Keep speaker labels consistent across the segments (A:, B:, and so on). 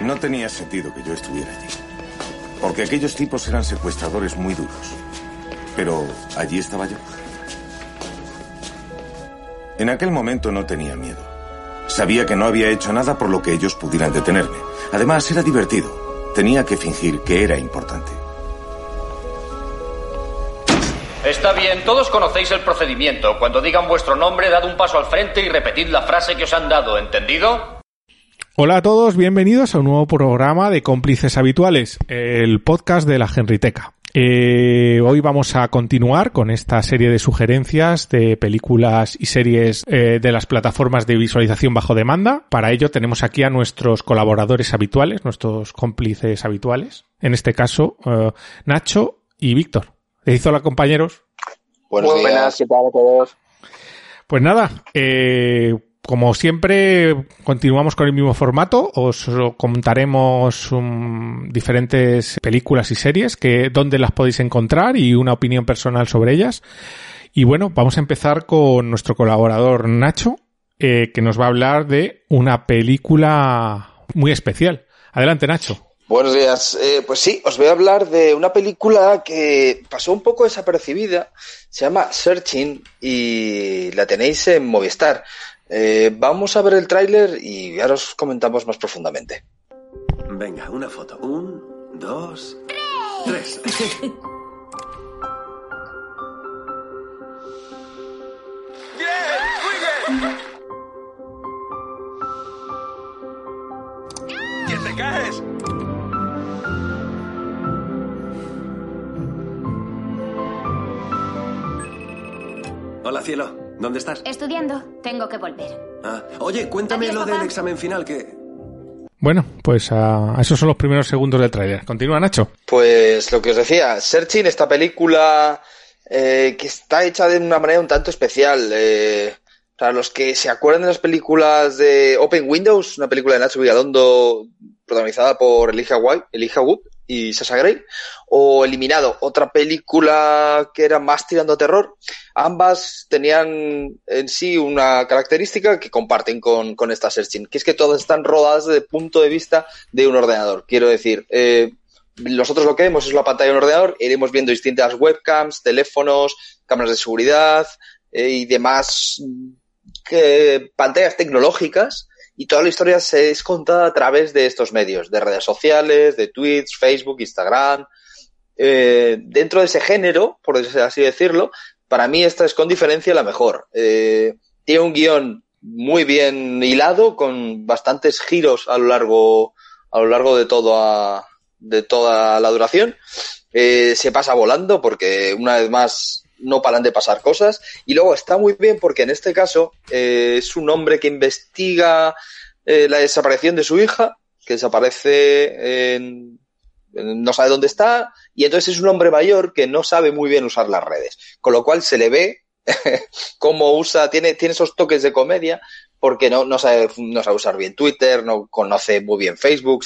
A: No tenía sentido que yo estuviera allí. Porque aquellos tipos eran secuestradores muy duros. Pero allí estaba yo. En aquel momento no tenía miedo. Sabía que no había hecho nada por lo que ellos pudieran detenerme. Además, era divertido. Tenía que fingir que era importante.
B: Está bien, todos conocéis el procedimiento. Cuando digan vuestro nombre, dad un paso al frente y repetid la frase que os han dado, ¿entendido?
C: Hola a todos, bienvenidos a un nuevo programa de Cómplices Habituales, el podcast de la Genriteca. Eh, hoy vamos a continuar con esta serie de sugerencias de películas y series eh, de las plataformas de visualización bajo demanda. Para ello tenemos aquí a nuestros colaboradores habituales, nuestros cómplices habituales. En este caso, eh, Nacho y Víctor. ¿Qué hizo la compañeros?
D: Buenos Muy buenas, ¿qué tal a todos?
C: Pues nada, eh, como siempre, continuamos con el mismo formato. Os contaremos um, diferentes películas y series que dónde las podéis encontrar y una opinión personal sobre ellas. Y bueno, vamos a empezar con nuestro colaborador Nacho, eh, que nos va a hablar de una película muy especial. Adelante, Nacho.
D: Buenos días. Eh, pues sí, os voy a hablar de una película que pasó un poco desapercibida. Se llama Searching y la tenéis en Movistar. Eh, vamos a ver el tráiler y ahora os comentamos más profundamente.
E: Venga, una foto. Un, dos, tres.
D: ¡Bien! ¡Muy bien!
E: ¡Que te caes! Hola, cielo. ¿Dónde estás?
F: Estudiando. Tengo que volver.
E: Ah, oye, cuéntame
F: Adiós,
E: lo
F: papá.
E: del examen final que...
C: Bueno, pues ah, esos son los primeros segundos del tráiler. Continúa, Nacho.
D: Pues lo que os decía, Searching, esta película eh, que está hecha de una manera un tanto especial. Eh, para los que se acuerdan de las películas de Open Windows, una película de Nacho Vigalondo protagonizada por Elijah, White, Elijah Wood y Sasha Grey, o Eliminado, otra película que era más tirando a terror. Ambas tenían en sí una característica que comparten con, con esta Searching, que es que todas están rodadas desde el punto de vista de un ordenador. Quiero decir, eh, nosotros lo que vemos es la pantalla de un ordenador, iremos viendo distintas webcams, teléfonos, cámaras de seguridad eh, y demás que, pantallas tecnológicas y toda la historia se es contada a través de estos medios, de redes sociales, de tweets, Facebook, Instagram. Eh, dentro de ese género, por así decirlo, para mí esta es con diferencia la mejor. Eh, tiene un guion muy bien hilado, con bastantes giros a lo largo, a lo largo de toda, de toda la duración. Eh, se pasa volando porque una vez más no paran de pasar cosas. Y luego está muy bien porque en este caso eh, es un hombre que investiga eh, la desaparición de su hija, que desaparece en, no sabe dónde está, y entonces es un hombre mayor que no sabe muy bien usar las redes. Con lo cual se le ve cómo usa, tiene, tiene esos toques de comedia, porque no, no, sabe, no sabe usar bien Twitter, no conoce muy bien Facebook,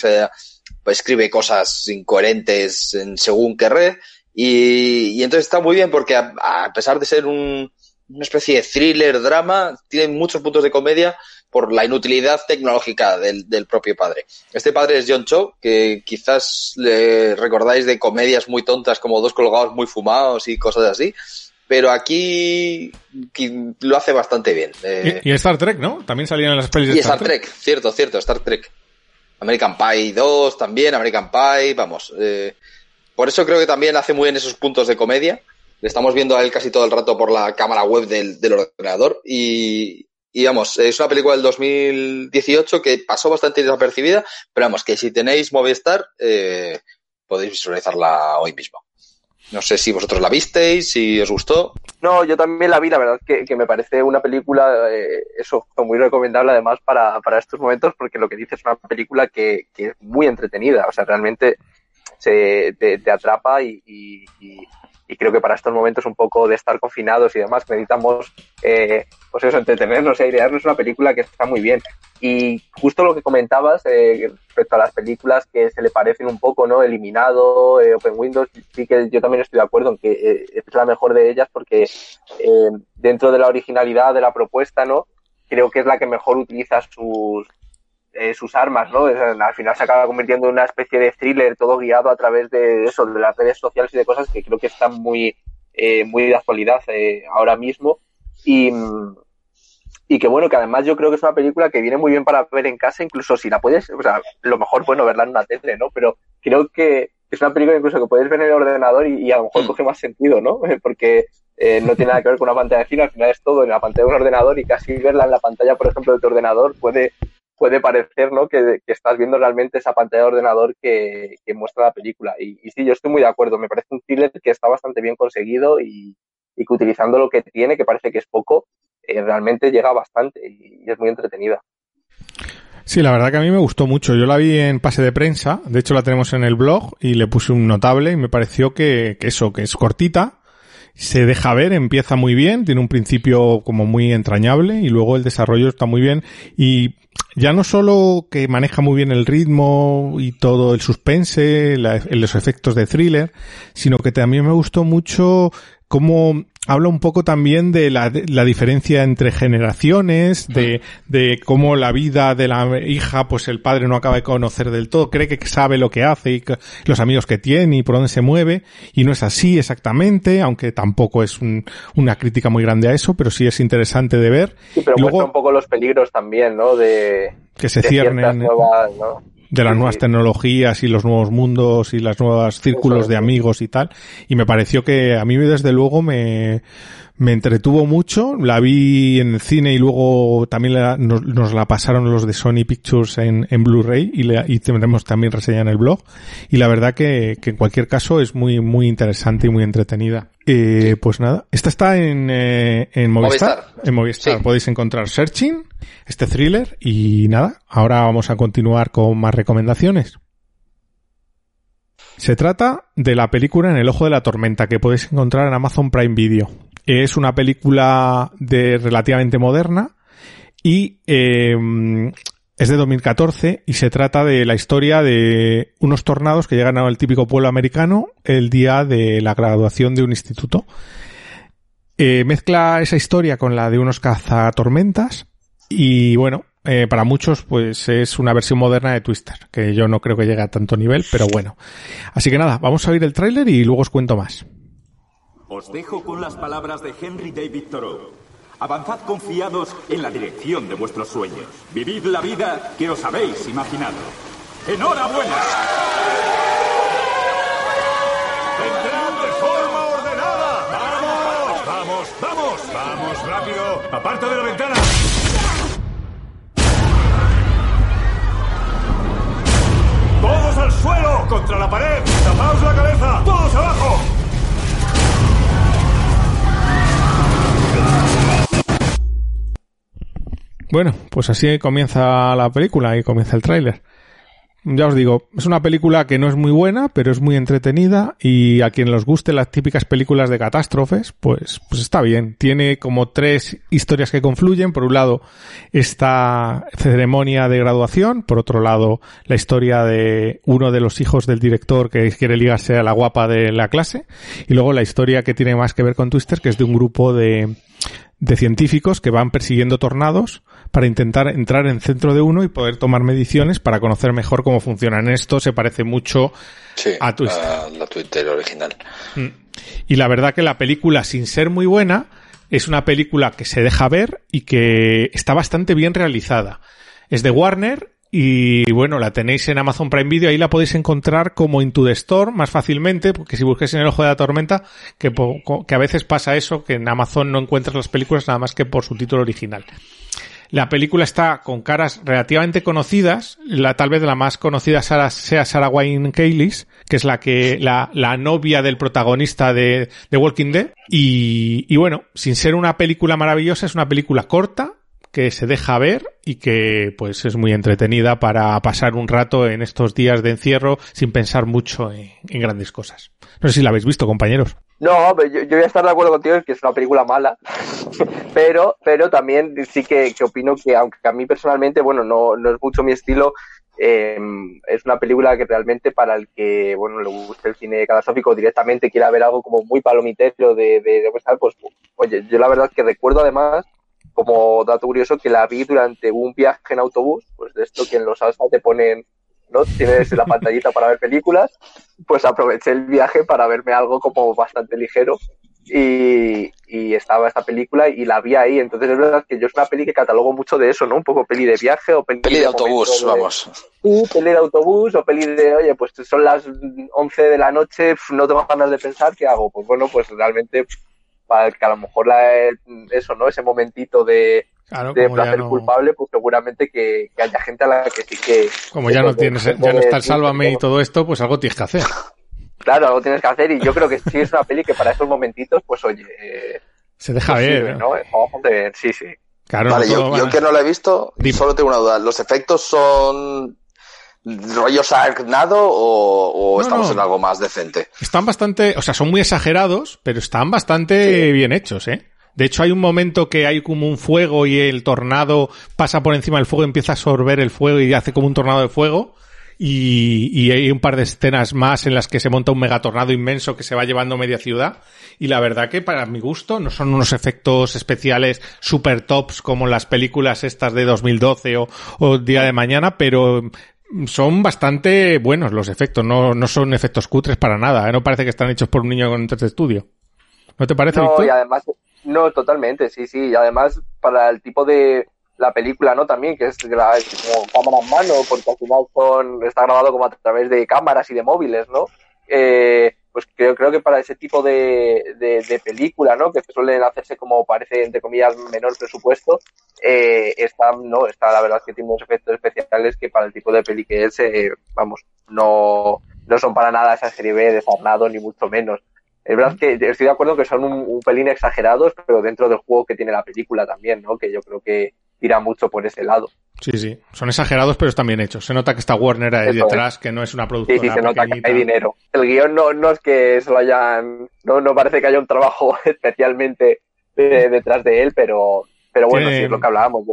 D: escribe cosas incoherentes en según qué red, y, y entonces está muy bien porque a, a pesar de ser un, una especie de thriller, drama, tiene muchos puntos de comedia por la inutilidad tecnológica del, del propio padre. Este padre es John Cho, que quizás le recordáis de comedias muy tontas como Dos colgados muy fumados y cosas así, pero aquí lo hace bastante bien. Eh,
C: Y, y Star Trek, ¿no? También salían en las pelis de
D: y Star Trek, cierto, cierto, Star Trek. American Pie 2 también, American Pie, vamos. eh, por eso creo que también hace muy bien esos puntos de comedia. Le estamos viendo a él casi todo el rato por la cámara web del, ordenador y, y vamos, es una película del 2018 que pasó bastante desapercibida, pero vamos, que si tenéis Movistar, eh, podéis visualizarla hoy mismo. No sé si vosotros la visteis, si os gustó.
G: No, yo también la vi, la verdad que, que me parece una película, eh, eso, muy recomendable además para, para estos momentos, porque lo que dice es una película que, que es muy entretenida, o sea, realmente se, te, atrapa y creo que para estos momentos un poco de estar confinados y demás necesitamos eh, pues eso, entretenernos y airearnos una película que está muy bien. Y justo lo que comentabas eh, respecto a las películas que se le parecen un poco, ¿no? Eliminado, eh, Open Windows, sí que yo también estoy de acuerdo en que eh, es la mejor de ellas porque eh, dentro de la originalidad de la propuesta, ¿no? Creo que es la que mejor utiliza sus, eh, sus armas, ¿no? Al final se acaba convirtiendo en una especie de thriller todo guiado a través de eso, de las redes sociales y de cosas que creo que están muy, eh, muy de actualidad eh, ahora mismo. Y, y que bueno, que además yo creo que es una película que viene muy bien para ver en casa, incluso si la puedes, o sea, lo mejor, bueno, verla en una tele, ¿no? Pero creo que es una película incluso que puedes ver en el ordenador y, y a lo mejor coge más sentido, ¿no? Porque eh, no tiene nada que ver con una pantalla de cine, al final es todo en la pantalla de un ordenador y casi verla en la pantalla, por ejemplo, de tu ordenador puede, puede parecer, ¿no? Que, que estás viendo realmente esa pantalla de ordenador que, que muestra la película. Y, y, sí, yo estoy muy de acuerdo, me parece un thriller que está bastante bien conseguido y, y que utilizando lo que tiene, que parece que es poco, eh, realmente llega bastante y, y es muy entretenida.
C: Sí, la verdad que a mí me gustó mucho. Yo la vi en pase de prensa, de hecho la tenemos en el blog y le puse un notable y me pareció que, que eso, que es cortita, se deja ver, empieza muy bien, tiene un principio como muy entrañable y luego el desarrollo está muy bien. Y ya no solo que maneja muy bien el ritmo y todo el suspense, la, los efectos de thriller, sino que también me gustó mucho cómo habla un poco también de la, de la diferencia entre generaciones, de, de, cómo la vida de la hija, pues el padre no acaba de conocer del todo, cree que sabe lo que hace y que, los amigos que tiene y por dónde se mueve, y no es así exactamente, aunque tampoco es un, una crítica muy grande a eso, pero sí es interesante de ver.
G: Sí, pero Luego, muestra un poco los peligros también, ¿no? De,
C: que se ciernen.
G: Nuevas, ¿no?
C: De las nuevas tecnologías y los nuevos mundos y los nuevos círculos de amigos y tal. Y me pareció que a mí desde luego me, me entretuvo mucho. La vi en el cine y luego también la, nos, nos, la pasaron los de Sony Pictures en, en Blu-ray y, le, y tendremos también reseña en el blog. Y la verdad que, que en cualquier caso es muy, muy interesante y muy entretenida. Eh, pues nada, esta está en, eh, en Movistar. Movistar. En Movistar sí. podéis encontrar Searching, este thriller y nada, ahora vamos a continuar con más recomendaciones. Se trata de la película En el ojo de la tormenta que podéis encontrar en Amazon Prime Video. Es una película de relativamente moderna y eh, es de 2014 y se trata de la historia de unos tornados que llegan al típico pueblo americano el día de la graduación de un instituto. Eh, mezcla esa historia con la de unos cazatormentas y bueno, eh, para muchos pues es una versión moderna de Twister, que yo no creo que llegue a tanto nivel, pero bueno. Así que nada, vamos a oír el tráiler y luego os cuento más.
H: Os dejo con las palabras de Henry David Thoreau. Avanzad confiados en la dirección de vuestros sueños. Vivid la vida que os habéis imaginado. ¡Enhorabuena!
I: ¡Entrad de forma ordenada! ¡Vamos! ¡Vamos! ¡Vamos! ¡Vamos! ¡Rápido! ¡Aparta de la ventana! ¡Todos al suelo! ¡Contra la pared! ¡Tapaos la cabeza! ¡Todos abajo!
C: Bueno, pues así comienza la película y comienza el tráiler. Ya os digo, es una película que no es muy buena, pero es muy entretenida y a quien les guste las típicas películas de catástrofes, pues, pues está bien. Tiene como tres historias que confluyen. Por un lado, esta ceremonia de graduación. Por otro lado, la historia de uno de los hijos del director que quiere ligarse a la guapa de la clase. Y luego la historia que tiene más que ver con Twister, que es de un grupo de, de científicos que van persiguiendo tornados para intentar entrar en centro de uno y poder tomar mediciones para conocer mejor cómo funcionan. Esto se parece mucho
D: sí,
C: a Twister.
D: A la Twitter original.
C: Y la verdad que la película, sin ser muy buena, es una película que se deja ver y que está bastante bien realizada. Es de Warner y bueno, la tenéis en Amazon Prime Video, ahí la podéis encontrar como Into the Store más fácilmente, porque si busquéis en el ojo de la tormenta, que, que a veces pasa eso, que en Amazon no encuentras las películas nada más que por su título original. La película está con caras relativamente conocidas. La, tal vez la más conocida sea, sea Sarah Wayne Kaylis, que es la que, la, la novia del protagonista de, Walking Dead. Y bueno, sin ser una película maravillosa, es una película corta, que se deja ver y que pues es muy entretenida para pasar un rato en estos días de encierro sin pensar mucho en, grandes cosas. No sé si la habéis visto, compañeros.
G: No, yo, yo, voy a estar de acuerdo contigo que es una película mala, pero, pero también sí que, que, opino que aunque a mí personalmente, bueno, no, no es mucho mi estilo, eh, es una película que realmente para el que, bueno, le guste el cine catastrófico directamente quiera ver algo como muy palomitero de, de, de pues, oye, yo la verdad es que recuerdo además como dato curioso que la vi durante un viaje en autobús, pues de esto que en los alfa te ponen, ¿no? Tienes la pantallita para ver películas, pues aproveché el viaje para verme algo como bastante ligero y, y estaba esta película y la vi ahí, entonces es verdad que yo es una peli que catalogo mucho de eso, ¿no? Un poco peli de viaje o peli,
D: peli de, de autobús, de, vamos.
G: Sí, peli de autobús o peli de, oye, pues son las 11 de la noche, no tengo ganas de pensar, ¿qué hago? Pues bueno, pues realmente para que a lo mejor la, eso, ¿no? Ese momentito de,
C: claro,
G: de placer no... culpable, pues seguramente que, que, haya gente a la que sí que...
C: Como ya no tienes, ya no está el sálvame y todo esto, pues algo tienes que hacer.
G: Claro, algo tienes que hacer y yo creo que sí es una peli que para esos momentitos, pues oye... Eh,
C: Se deja pues ver.
G: Sirve, ¿no? Ver, sí, sí.
D: Claro, vale, no, yo, no, yo que no la he visto, Dime. solo tengo una duda. ¿Los efectos son rollo Sharknado o, o no, estamos no. en algo más decente?
C: Están bastante, o sea, son muy exagerados, pero están bastante sí. bien hechos, ¿eh? De hecho, hay un momento que hay como un fuego y el tornado pasa por encima del fuego, empieza a absorber el fuego y hace como un tornado de fuego. Y, y, hay un par de escenas más en las que se monta un megatornado inmenso que se va llevando media ciudad. Y la verdad que para mi gusto no son unos efectos especiales super tops como las películas estas de 2012 o, o Día de Mañana, pero son bastante buenos los efectos, no, no son efectos cutres para nada, ¿eh? no parece que están hechos por un niño con de estudio. ¿No te parece?
G: No, y además, no, totalmente, sí, sí, y además para el tipo de la película, ¿no? También, que es como cámara en mano, porque al final son, está grabado como a través de cámaras y de móviles, ¿no? Eh, pues creo, creo que para ese tipo de, de, película, ¿no? Que suelen hacerse como parece, entre comillas, menor presupuesto, eh, está, no, está la verdad que tiene unos efectos especiales que para el tipo de peli que es, eh, vamos, no, no son para nada esa serie B de Sarnado, ni mucho menos. Es verdad que estoy de acuerdo que son un, pelín exagerados, pero dentro del juego que tiene la película también, ¿no? Que yo creo que tira mucho por ese lado.
C: Sí, sí. Son exagerados, pero están bien hechos. Se nota que está Warner ahí Eso detrás, es. que no es una productora
G: Sí, sí, se nota que hay dinero. El guion no, no es que se lo hayan... No, no parece que haya un trabajo especialmente de, detrás de él, pero, pero bueno, sí. sí es lo que hablábamos.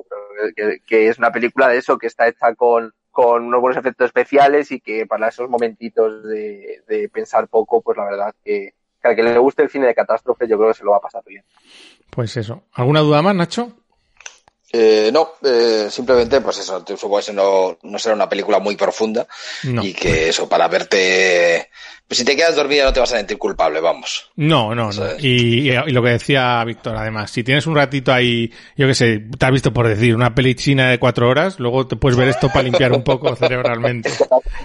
G: Que, que es una película de eso, que está hecha con, con unos buenos efectos especiales y que para esos momentitos de, de pensar poco, pues la verdad que, que al que le guste el cine de catástrofe yo creo que se lo va a pasar bien.
C: Pues eso. ¿Alguna duda más, Nacho?
D: Eh, no, eh, simplemente, pues eso, supongo que no, no será una película muy profunda no. y que eso, para verte, pues si te quedas dormida no te vas a sentir culpable, vamos.
C: No, no, no. Y, y, lo que decía Víctor, además, si tienes un ratito ahí, yo qué sé, te has visto por decir, una peli china de cuatro horas, luego te puedes ver esto para limpiar un poco cerebralmente.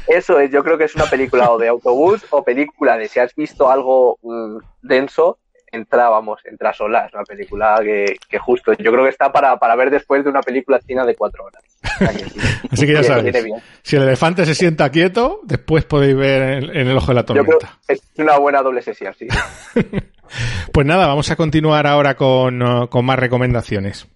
G: Eso es, yo creo que es una película o de autobús o película de si has visto algo mmm, denso, entra, vamos, entra sola. Es una película que, que justo, yo creo que está para, para, ver después de una película china de cuatro horas. O sea que sí,
C: Así que ya sabéis, si el elefante se sienta quieto, después podéis ver en, en el ojo de la tormenta.
G: es una buena doble sesión, sí.
C: pues nada, vamos a continuar ahora con, con más recomendaciones.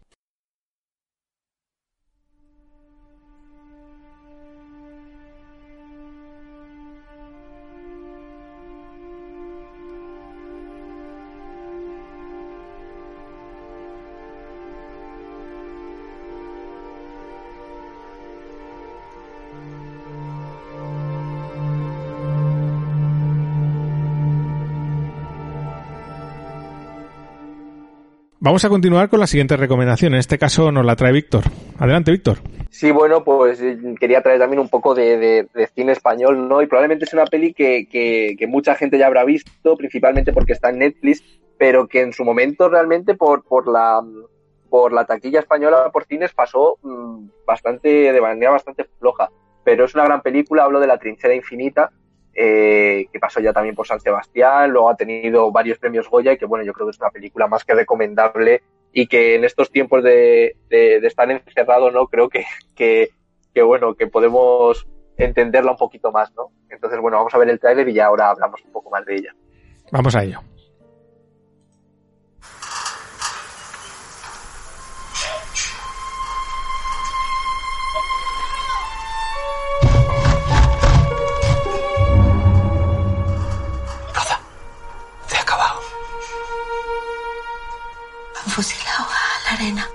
C: Vamos a continuar con la siguiente recomendación. En este caso nos la trae Víctor. Adelante, Víctor.
G: Sí, bueno, pues eh, quería traer también un poco de, cine español, ¿no? Y probablemente es una peli que, que, que, mucha gente ya habrá visto, principalmente porque está en Netflix, pero que en su momento realmente por, por la por la taquilla española por cines pasó mmm, bastante, de manera bastante floja. Pero es una gran película, hablo de La trinchera infinita, eh, que pasó ya también por San Sebastián, luego ha tenido varios premios Goya y que bueno, yo creo que es una película más que recomendable y que en estos tiempos de, estar encerrado, ¿no? Creo que, que, que, bueno, que podemos entenderla un poquito más, ¿no? Entonces, bueno, vamos a ver el tráiler y ya ahora hablamos un poco más de ella.
C: Vamos a ello.
J: Arena.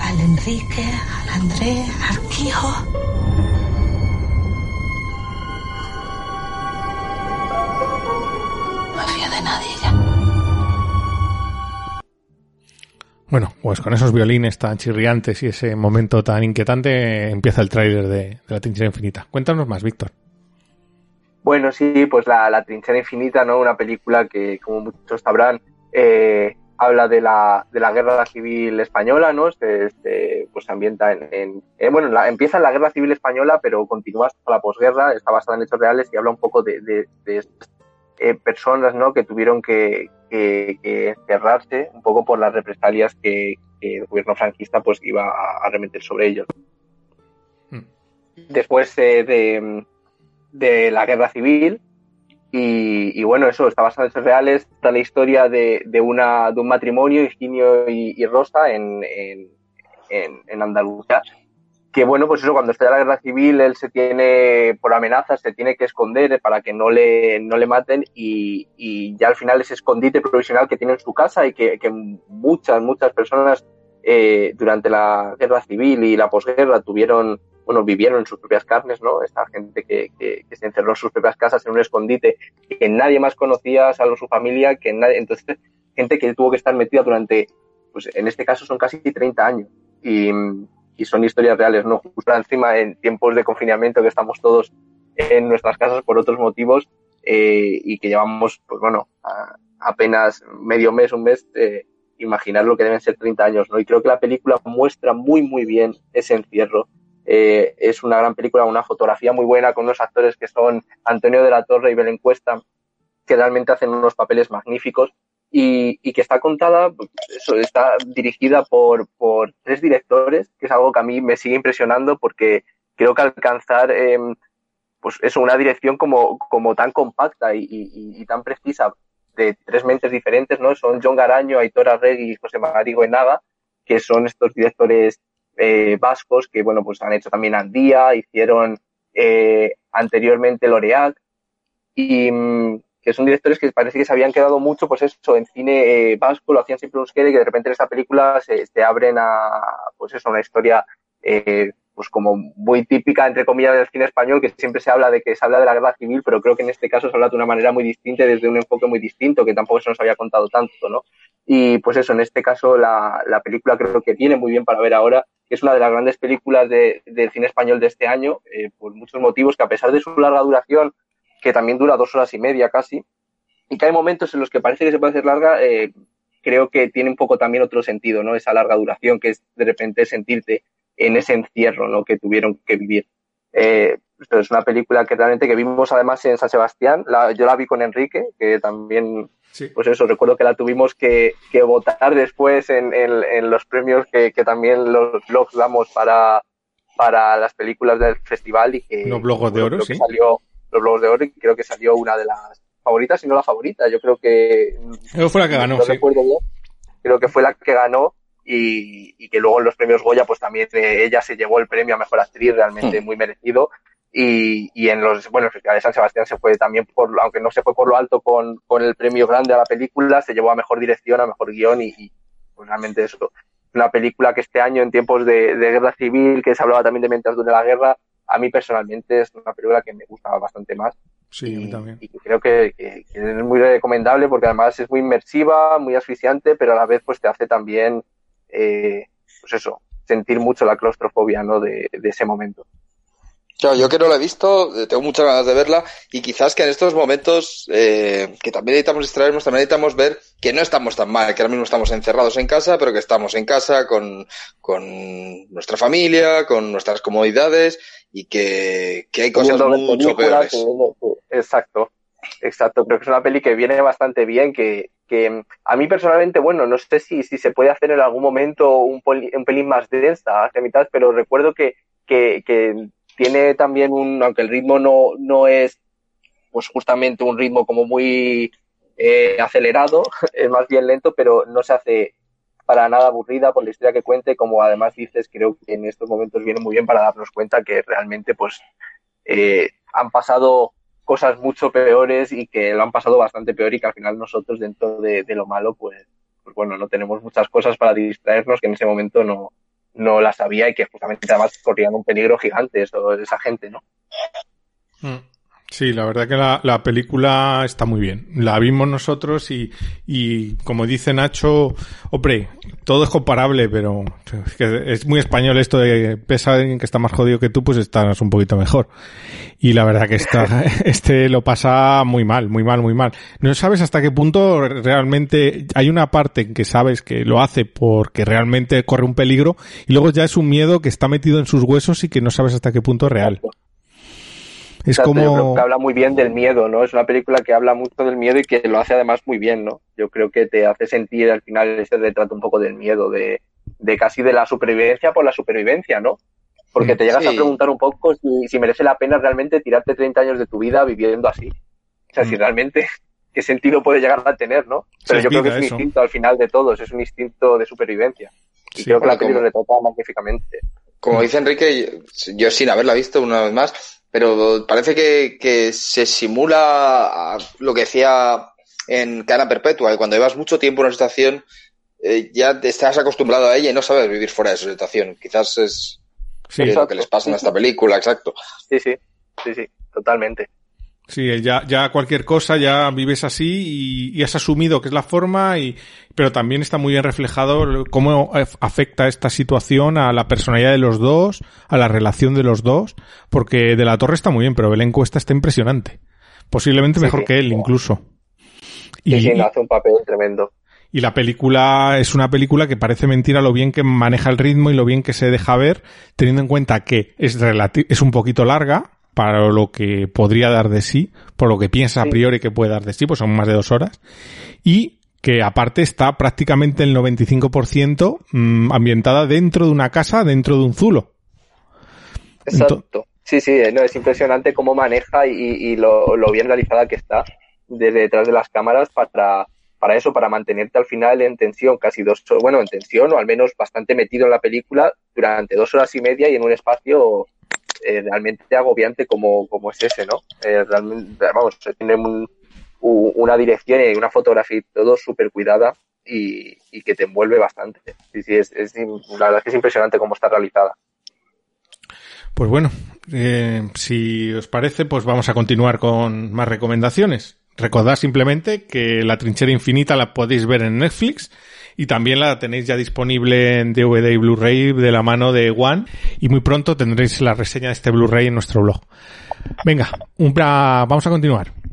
J: Al Enrique, al André, al Quijo. No me fío de nadie ya.
C: Bueno, pues con esos violines tan chirriantes y ese momento tan inquietante empieza el tráiler de, de La Trinchera Infinita. Cuéntanos más, Víctor.
G: Bueno, sí, pues la, la Trinchera Infinita, ¿no? Una película que, como muchos sabrán, eh, habla de la, de la guerra civil española, ¿no? Se, se, pues se ambienta en, en eh, bueno, la, empieza en la guerra civil española, pero continúa hasta la posguerra, está basada en hechos reales y habla un poco de, de, de eh, personas, ¿no? Que tuvieron que, que, que, encerrarse un poco por las represalias que, que el gobierno franquista pues iba a, arremeter sobre ellos. Hmm. Después eh, de, de la guerra civil, y, y, bueno, eso está basado en hechos reales. Está la historia de, de, una, de un matrimonio, Higinio y, Rosa, en, en, en, Andalucía. Que bueno, pues eso, cuando está la guerra civil, él se tiene, por amenazas, se tiene que esconder para que no le, no le maten. Y, y ya al final ese escondite provisional que tiene en su casa y que, que muchas, muchas personas eh, durante la guerra civil y la posguerra tuvieron bueno, vivieron en sus propias carnes, ¿no? Esta gente que, que, se encerró en sus propias casas en un escondite que nadie más conocía, salvo su familia, que nadie, entonces, gente que tuvo que estar metida durante, pues en este caso son casi 30 años. Y, y son historias reales, ¿no? Justo encima en tiempos de confinamiento que estamos todos en nuestras casas por otros motivos eh, y que llevamos, pues bueno, a, apenas medio mes, un mes, eh, imaginar lo que deben ser 30 años, ¿no? Y creo que la película muestra muy, muy bien ese encierro eh, es una gran película, una fotografía muy buena con unos actores que son Antonio de la Torre y Belén Cuesta, que realmente hacen unos papeles magníficos y, y que está contada, eso, está dirigida por, por tres directores, que es algo que a mí me sigue impresionando porque creo que alcanzar eh, pues eso, una dirección como, como tan compacta y, y, y, tan precisa de tres mentes diferentes, ¿no? Son John Garaño, Aitor Arregui y José María Goenaga, que son estos directores eh, vascos que, bueno, pues han hecho también Andía, hicieron eh, anteriormente L'Oreal y mm, que son directores que parece que se habían quedado mucho, pues eso, en cine eh, vasco, lo hacían siempre euskera y que de repente en esta película se, se abren a, pues eso, una historia eh, pues como muy típica, entre comillas, del cine español, que siempre se habla de que se habla de la guerra civil, pero creo que en este caso se habla de una manera muy distinta, desde un enfoque muy distinto, que tampoco se nos había contado tanto, ¿no? Y pues eso, en este caso la, la película creo que tiene muy bien para ver ahora, es una de las grandes películas de, del cine español de este año, eh, por muchos motivos, que a pesar de su larga duración, que también dura dos horas y media casi, y que hay momentos en los que parece que se puede hacer larga, eh, creo que tiene un poco también otro sentido, ¿no? Esa larga duración, que es de repente sentirte en ese encierro ¿no? que tuvieron que vivir. Eh, es una película que realmente que vimos además en San Sebastián. La, yo la vi con Enrique, que también, sí. pues eso, recuerdo que la tuvimos que, que votar después en, en, en los premios que, que, también los blogs damos para, para las películas del festival y que
C: los blogs de oro, sí.
G: Salió, los blogs de oro y creo que salió una de las favoritas, si no la favorita. Yo creo que
C: creo fue la que ganó,
G: no
C: sí.
G: recuerdo bien. Creo que fue la que ganó y, y, que luego en los premios Goya pues también eh, ella se llevó el premio a mejor actriz realmente
D: Hmm.
G: muy merecido y, y en los bueno el Festival de San Sebastián se fue también por aunque no se fue por lo alto con, con el premio grande a la película se llevó a mejor dirección a mejor guion y, y pues realmente eso una película que este año en tiempos de, de guerra civil que se hablaba también de mientras dure la guerra a mí personalmente es una película que me gusta bastante más
C: Sí,
G: y,
C: a mí también.
G: y creo que, que, que, es muy recomendable porque además es muy inmersiva, muy asfixiante, pero a la vez pues te hace también, eh, pues eso, sentir mucho la claustrofobia, ¿no? De, de ese momento.
D: Claro, yo que no la he visto, eh, tengo muchas ganas de verla y quizás que en estos momentos eh, que también necesitamos distraernos, también necesitamos ver que no estamos tan mal, que ahora mismo estamos encerrados en casa, pero que estamos en casa con, con nuestra familia, con nuestras comodidades y que, que hay cosas mucho peores.
G: Que, exacto, exacto. Creo que es una peli que viene bastante bien, que, que a mí personalmente, bueno, no sé si, si se puede hacer en algún momento un, un pelín más densa hacia mitad, pero recuerdo que, que, que, tiene también un, aunque el ritmo no, no es pues justamente un ritmo como muy eh, acelerado, es más bien lento, pero no se hace para nada aburrida por la historia que cuente, como además dices, creo que en estos momentos viene muy bien para darnos cuenta que realmente pues eh, han pasado cosas mucho peores y que lo han pasado bastante peor y que al final nosotros dentro de, de lo malo pues, pues bueno, no tenemos muchas cosas para distraernos que en ese momento no, no las había y que justamente además corrían un peligro gigante eso, esa gente, ¿no?
C: Sí, la verdad que la, la, película está muy bien. La vimos nosotros y, y como dice Nacho, hombre, todo es comparable, pero es, que es muy español esto de pesa alguien que está más jodido que tú, pues estás un poquito mejor. Y la verdad que está, este lo pasa muy mal, muy mal, muy mal. No sabes hasta qué punto realmente hay una parte en que sabes que lo hace porque realmente corre un peligro y luego ya es un miedo que está metido en sus huesos y que no sabes hasta qué punto es real.
G: Es como... Yo creo que habla muy bien del miedo, ¿no? Es una película que habla mucho del miedo y que lo hace además muy bien, ¿no? Yo creo que te hace sentir al final ese retrato un poco del miedo, de, de casi de la supervivencia por la supervivencia, ¿no? Porque te llegas sí. a preguntar un poco si, si, merece la pena realmente tirarte 30 años de tu vida viviendo así. O sea, mm. si realmente qué sentido puede llegar a tener, ¿no? Pero yo creo que es un eso. instinto al final de todos, es un instinto de supervivencia. Y sí, creo que la película como... retrata magníficamente.
D: Como dice Enrique, yo sin haberla visto una vez más, pero parece que, que se simula lo que decía en Cana Perpetua, que cuando llevas mucho tiempo en una situación eh, ya te estás acostumbrado a ella y no sabes vivir fuera de esa situación. Quizás es sí, lo que les pasa en esta película, exacto.
G: Sí, sí, sí, sí, totalmente.
C: Sí, ya, ya cualquier cosa ya vives así y, y, has asumido que es la forma y, pero también está muy bien reflejado cómo afecta esta situación a la personalidad de los dos, a la relación de los dos, porque de la torre está muy bien, pero Belén Cuesta está impresionante. Posiblemente mejor sí. que él, incluso.
G: Y, sí, hace un papel tremendo.
C: Y la película es una película que parece mentira lo bien que maneja el ritmo y lo bien que se deja ver, teniendo en cuenta que es, es un poquito larga, para lo que podría dar de sí, por lo que piensa a priori que puede dar de sí, pues son más de dos horas, y que aparte está prácticamente el 95% mmm, ambientada dentro de una casa, dentro de un zulo.
G: Exacto. Entonces, sí, sí, no, es impresionante cómo maneja y, y lo, lo, bien realizada que está desde detrás de las cámaras para, para eso, para mantenerte al final en tensión, casi dos, bueno, en tensión o al menos bastante metido en la película durante dos horas y media y en un espacio eh, realmente agobiante como, como es ese, ¿no? Eh, realmente, vamos, tiene un, un, una dirección y una fotografía y todo súper cuidada y, y, que te envuelve bastante. Sí, sí, es, es, la verdad es que es impresionante cómo está realizada.
C: Pues bueno, eh, si os parece, pues vamos a continuar con más recomendaciones. Recordad simplemente que La Trinchera Infinita la podéis ver en Netflix y también la tenéis ya disponible en DVD y Blu-ray de la mano de One y muy pronto tendréis la reseña de este Blu-ray en nuestro blog. Venga, vamos a continuar.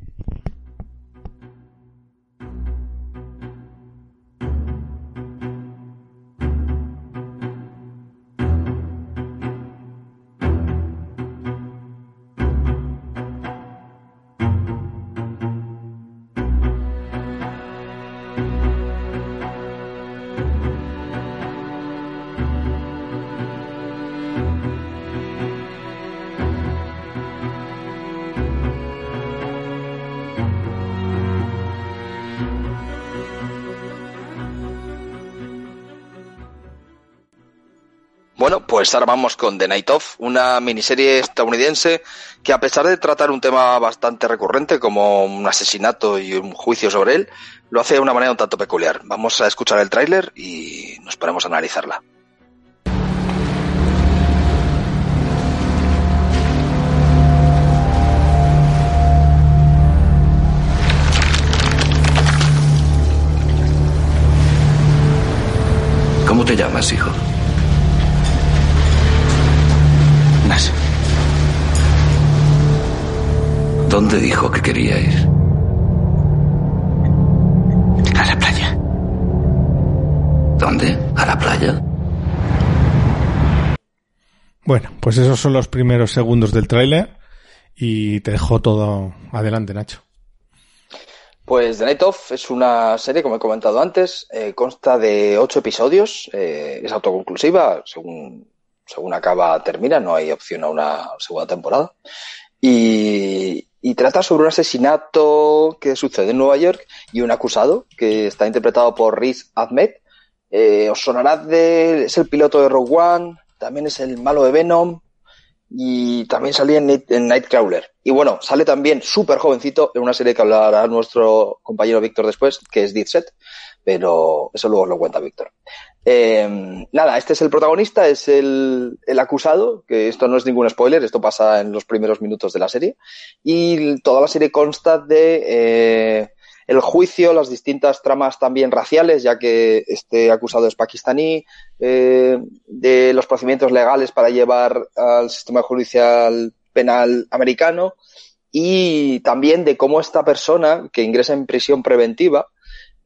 D: Pues ahora vamos con The Night Of, una miniserie estadounidense que a pesar de tratar un tema bastante recurrente como un asesinato y un juicio sobre él, lo hace de una manera un tanto peculiar. Vamos a escuchar el tráiler y nos ponemos a analizarla.
E: ¿Cómo te llamas, hijo? ¿Dónde dijo que quería ir?
J: A la playa.
E: ¿Dónde? ¿A la playa?
C: Bueno, pues esos son los primeros segundos del tráiler y te dejo todo adelante, Nacho.
D: Pues The Night Of es una serie, como he comentado antes, eh, consta de ocho episodios, eh, es autoconclusiva, según, según acaba, termina, no hay opción a una segunda temporada. Y, trata sobre un asesinato que sucede en Nueva York y un acusado que está interpretado por Riz Ahmed. Eh, os sonará de, es el piloto de Rogue One, también es el malo de Venom y también salía en, Night- en Nightcrawler. Y bueno, sale también súper jovencito en una serie que hablará nuestro compañero Víctor después, que es Dead Set, pero eso luego lo cuenta Víctor. Eh, nada, este es el protagonista, es el, el acusado, que esto no es ningún spoiler, esto pasa en los primeros minutos de la serie, y toda la serie consta de eh, el juicio, las distintas tramas también raciales, ya que este acusado es pakistaní, eh, de los procedimientos legales para llevar al sistema judicial penal americano, y también de cómo esta persona que ingresa en prisión preventiva,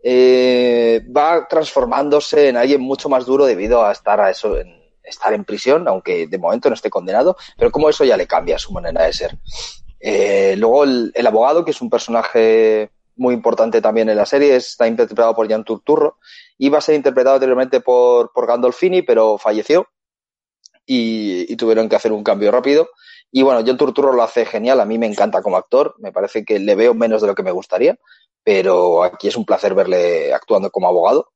D: eh, va transformándose en alguien mucho más duro debido a estar a eso, en, estar en prisión, aunque de momento no esté condenado, pero como eso ya le cambia su manera de ser. Eh, luego el, el abogado, que es un personaje muy importante también en la serie, está interpretado por Jan Turturro, iba a ser interpretado anteriormente por, por Gandolfini, pero falleció y, y tuvieron que hacer un cambio rápido. Y bueno, John Turturro lo hace genial, a mí me encanta como actor, me parece que le veo menos de lo que me gustaría, pero aquí es un placer verle actuando como abogado.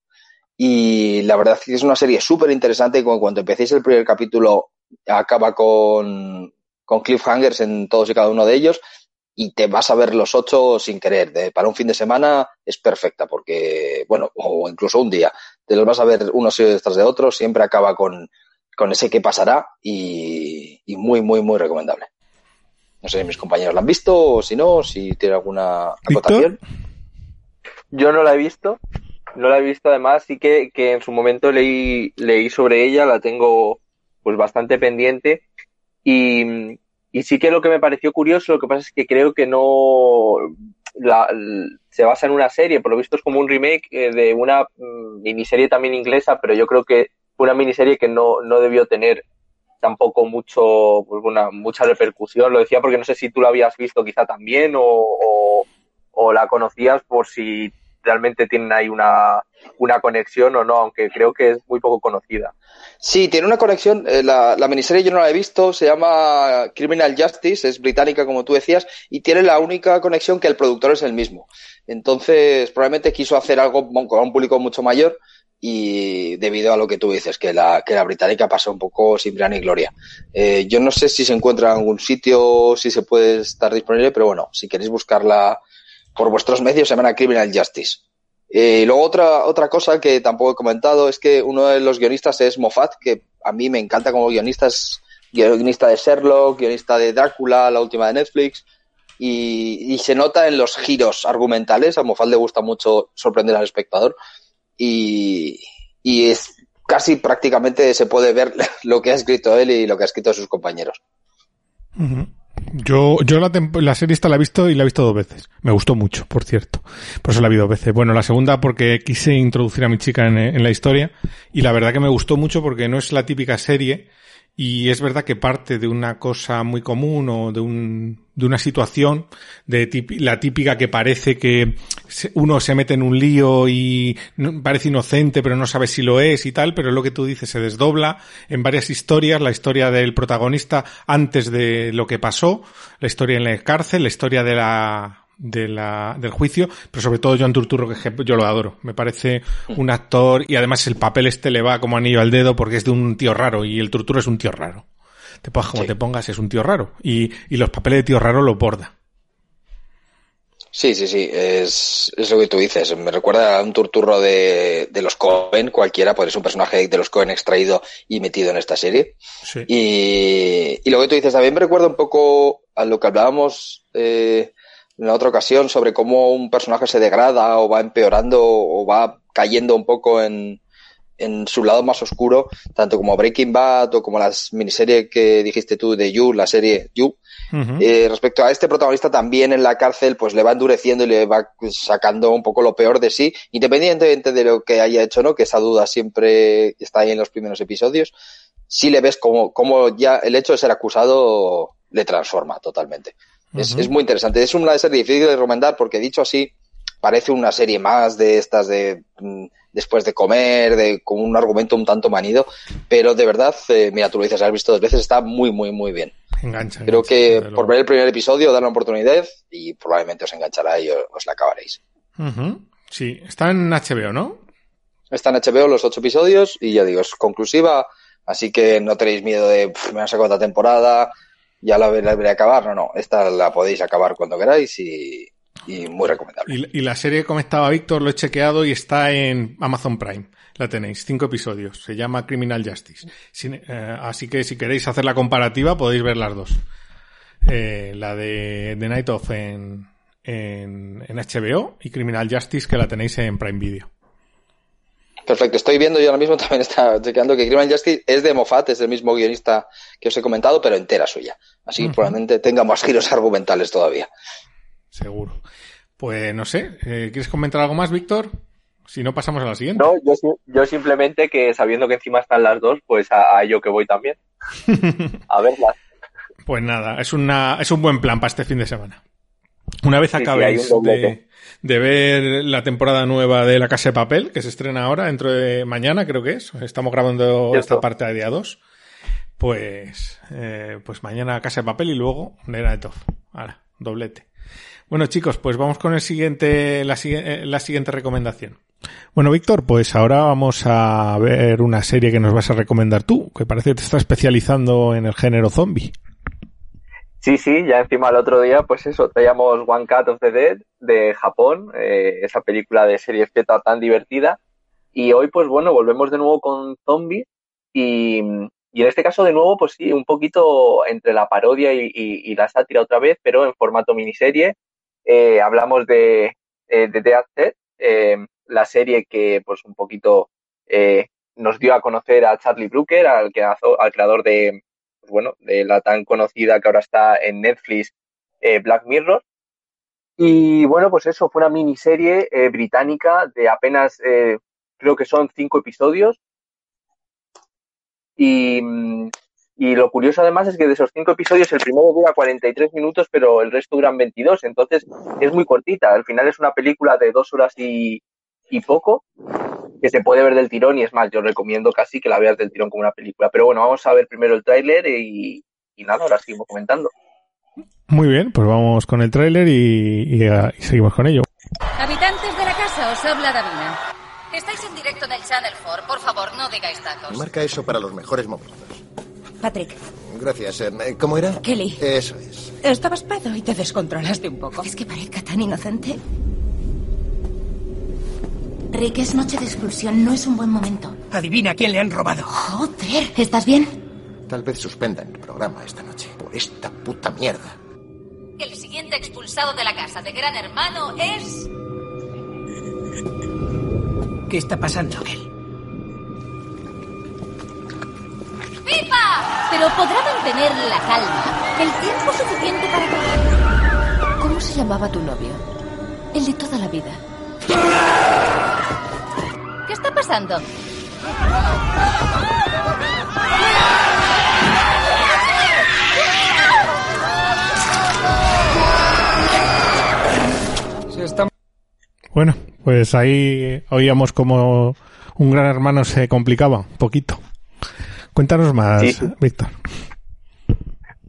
D: Y la verdad es que es una serie súper interesante cuando, empecéis el primer capítulo acaba con, con cliffhangers en todos y cada uno de ellos y te vas a ver los ocho sin querer. Para un fin de semana es perfecta porque, bueno, o incluso un día, te los vas a ver unos detrás de otros, siempre acaba con, con ese que pasará y, y muy, muy, muy recomendable. No sé si mis compañeros la han visto o si no, si tiene alguna acotación.
G: Yo no la he visto, no la he visto además, sí que, que en su momento leí, leí sobre ella, la tengo pues bastante pendiente y, y sí que lo que me pareció curioso, lo que pasa es que creo que no la, se basa en una serie, por lo visto es como un remake eh, de una mm, miniserie también inglesa, pero yo creo que una miniserie que no, no debió tener tampoco mucho, una, mucha repercusión. Lo decía porque no sé si tú la habías visto quizá también o, o, o la conocías por si realmente tienen ahí una, una conexión o no, aunque creo que es muy poco conocida.
D: Sí, tiene una conexión. Eh, la, la, miniserie yo no la he visto, se llama Criminal Justice, es británica como tú decías, y tiene la única conexión que el productor es el mismo. Entonces, probablemente quiso hacer algo con un público mucho mayor y debido a lo que tú dices, que la, que la británica pasó un poco sin pena ni gloria. Eh, yo no sé si se encuentra en algún sitio, si se puede estar disponible, pero bueno, si queréis buscarla por vuestros medios, se llama Criminal Justice. Eh, y luego otra, otra cosa que tampoco he comentado es que uno de los guionistas es Moffat, que a mí me encanta como guionista, es guionista de Sherlock, guionista de Drácula, la última de Netflix, y, y se nota en los giros argumentales, a Moffat le gusta mucho sorprender al espectador, y, y es casi prácticamente se puede ver lo que ha escrito él y lo que ha escrito sus compañeros.
C: Yo, yo la, la, serie esta la he visto y la he visto dos veces. Me gustó mucho, por cierto. Por eso la vi dos veces. Bueno, la segunda porque quise introducir a mi chica en, en la historia y la verdad que me gustó mucho porque no es la típica serie y es verdad que parte de una cosa muy común o de un, de una situación de típica, la típica que parece que uno se mete en un lío y parece inocente pero no sabe si lo es y tal, pero lo que tú dices, se desdobla en varias historias, la historia del protagonista antes de lo que pasó, la historia en la cárcel, la historia de la, de la, del juicio, pero sobre todo John Turturro, que yo lo adoro. Me parece un actor y además el papel este le va como anillo al dedo porque es de un tío raro y el Turturro es un tío raro. Te pongas como sí. te pongas, es un tío raro. Y, y los papeles de tío raro lo borda.
D: Sí, sí, sí, es, es, lo que tú dices. Me recuerda a un turturro de, de los Cohen, cualquiera, pues es un personaje de los Cohen extraído y metido en esta serie. Sí. Y, y lo que tú dices también me recuerda un poco a lo que hablábamos eh, en la otra ocasión sobre cómo un personaje se degrada o va empeorando o va cayendo un poco en, en su lado más oscuro, tanto como Breaking Bad o como las miniseries que dijiste tú de You, la serie You. Uh -huh. eh, respecto a este protagonista también en la cárcel, pues le va endureciendo y le va sacando un poco lo peor de sí, independientemente de lo que haya hecho, ¿no? Que esa duda siempre está ahí en los primeros episodios. Sí le ves como, como ya el hecho de ser acusado le transforma totalmente. Es, uh -huh. es, muy interesante. Es una serie difícil de recomendar porque dicho así, parece una serie más de estas de mm, después de comer, de con un argumento un tanto manido, pero de verdad, eh, mira, tú lo dices, has visto dos veces, está muy, muy, muy bien.
C: Engancha.
D: Creo
C: engancha,
D: que por ver el primer episodio, dar una oportunidad y probablemente os enganchará y os, os la acabaréis.
C: Sí, está en HBO, ¿no?
D: Está en HBO los ocho episodios y ya digo, es conclusiva, así que no tenéis miedo de "Pff, me han sacado otra temporada, ya la veré acabar. No, no, esta la podéis acabar cuando queráis y, y muy recomendable.
C: Y, la serie que comentaba Víctor lo he chequeado y está en Amazon Prime. La tenéis, cinco episodios. Se llama Criminal Justice. Eh, así que si queréis hacer la comparativa podéis ver las dos. Eh, la de The Night of en, en HBO y Criminal Justice que la tenéis en Prime Video.
D: Perfecto, estoy viendo yo ahora mismo también está chequeando que Criminal Justice es de Moffat, es el mismo guionista que os he comentado, pero entera suya. Así que probablemente tenga más giros argumentales todavía.
C: Seguro. Pues no sé, eh, ¿quieres comentar algo más, Víctor? Si no, pasamos a la siguiente.
G: No, yo, yo simplemente que sabiendo que encima están las dos, pues a, a ello que voy también. A verlas.
C: Pues nada, es, una, es un buen plan para este fin de semana. Una vez
G: Sí, sí,
C: acabéis
G: un
C: de. De ver la temporada nueva de La Casa de Papel, que se estrena ahora, dentro de mañana, creo que es. Estamos grabando
G: Cierto.
C: esta parte a día 2. Pues, eh, pues mañana Casa de Papel y luego Nera de Toff. Ahora, doblete. Bueno, chicos, pues vamos con el siguiente, la, eh, la siguiente recomendación. Bueno, Víctor, pues ahora vamos a ver una serie que nos vas a recomendar tú, que parece que te está especializando en el género zombie.
G: Sí, sí, ya encima el otro día, pues eso, traíamos One Cut of the Dead de Japón, eh, esa película de serie Z tan divertida. Y hoy, pues bueno, volvemos de nuevo con zombies y, y en este caso de nuevo, pues sí, un poquito entre la parodia y, la sátira otra vez, pero en formato miniserie. Eh, hablamos de, eh, de Dead Set, eh, la serie que pues un poquito nos dio a conocer a Charlie Brooker, al, al creador de, bueno, de la tan conocida que ahora está en Netflix, eh, Black Mirror. Y bueno, pues eso, fue una miniserie eh, británica de apenas, eh, creo que son cinco episodios. Y, mm, y lo curioso además es que de esos cinco episodios el primero dura 43 minutos, pero el resto duran 22. Entonces es muy cortita. Al final es una película de dos horas y poco que se puede ver del tirón y es más, yo recomiendo casi que la veas del tirón como una película. Pero bueno, vamos a ver primero el tráiler y, y nada, ahora seguimos comentando.
C: Muy bien, pues vamos con el tráiler y, y, eh, y seguimos con ello.
K: Habitantes de la casa, os habla Davina. Estáis en directo en el Channel 4, por favor, no digáis datos.
L: Marca eso para los mejores momentos.
M: Patrick,
L: Gracias. eh, ¿Cómo era?
M: Kelly.
L: Eso es.
M: estabas pedo y te descontrolaste un poco.
F: ¿Es que parezca tan inocente? Rick, es noche de expulsión, no es un buen momento.
J: Adivina quién le han robado.
F: Joder, ¿estás bien?
L: Tal vez suspendan el programa esta noche por esta puta mierda.
K: El siguiente expulsado de la casa de Gran Hermano es...
J: ¿Qué está pasando, Kel?
K: ¡Pipa! Pero podrá mantener la calma el tiempo suficiente para...
F: ¿Cómo se llamaba tu novio? El de toda la vida.
K: ¿Qué está pasando?
C: Bueno, pues ahí oíamos como un gran hermano se complicaba un poquito. Cuéntanos más,
G: sí.
C: Víctor.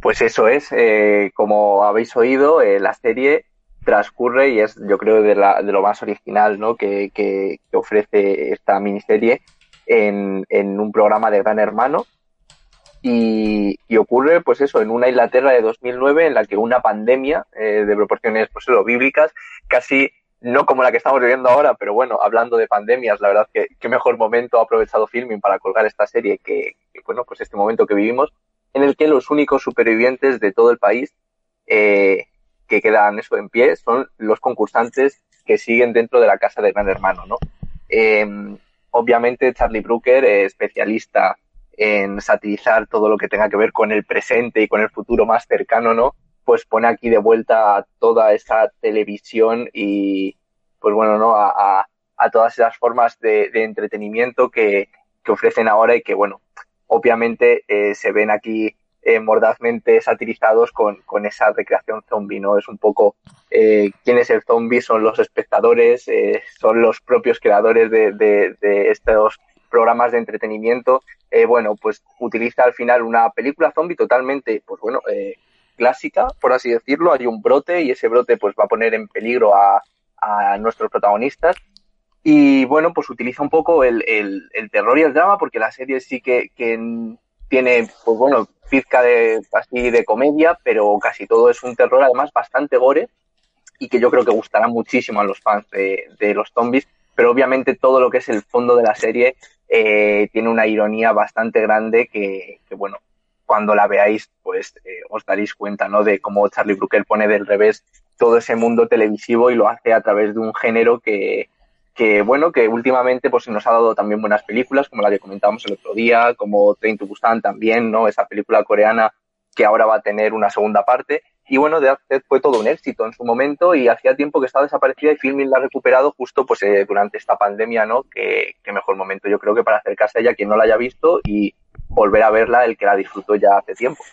G: Pues eso es, eh, como habéis oído, eh, la serie transcurre y es, yo creo, de, la, de lo más original ¿no? que, que- ofrece esta miniserie en, en un programa de Gran Hermano. Y, y ocurre, pues eso, en una Inglaterra de 2009 en la que una pandemia eh, de proporciones, pues eso, bíblicas, casi no como la que estamos viviendo ahora, pero bueno, hablando de pandemias, la verdad que qué mejor momento ha aprovechado Filming para colgar esta serie que, que, bueno, pues este momento que vivimos, en el que los únicos supervivientes de todo el país eh, que quedan eso en pie son los concursantes que siguen dentro de la casa de Gran Hermano, ¿no? Eh, obviamente Charlie Brooker, especialista en satirizar todo lo que tenga que ver con el presente y con el futuro más cercano, ¿no? Pues pone aquí de vuelta toda esa televisión y, pues bueno, ¿no? A, todas esas formas de, de entretenimiento que, que ofrecen ahora y que, bueno, obviamente eh, se ven aquí eh, mordazmente satirizados con, con, esa recreación zombie, ¿no? Es un poco eh, quién es el zombie, son los espectadores, eh, son los propios creadores de, de, estos programas de entretenimiento. Bueno, pues utiliza al final una película zombie totalmente, pues bueno, clásica, por así decirlo. Hay un brote y ese brote pues va a poner en peligro a, a nuestros protagonistas. Y bueno, pues utiliza un poco el, el, el, terror y el drama, porque la serie sí que, que tiene, pues bueno, pizca de, así de comedia, pero casi todo es un terror además bastante gore y que yo creo que gustará muchísimo a los fans de, de los zombies, pero obviamente todo lo que es el fondo de la serie eh, tiene una ironía bastante grande que, bueno, cuando la veáis, pues eh, os daréis cuenta, ¿no? De cómo Charlie Brooker pone del revés todo ese mundo televisivo y lo hace a través de un género que, que bueno, que últimamente pues nos ha dado también buenas películas, como la que comentábamos el otro día, como Train to Busan también, ¿no? Esa película coreana que ahora va a tener una segunda parte. Y bueno, The Dead fue todo un éxito en su momento y hacía tiempo que estaba desaparecida y Filmin la ha recuperado justo pues eh, durante esta pandemia, ¿no? Que, que, mejor momento yo creo que para acercarse a ella quien no la haya visto y volver a verla el que la disfrutó ya hace tiempo.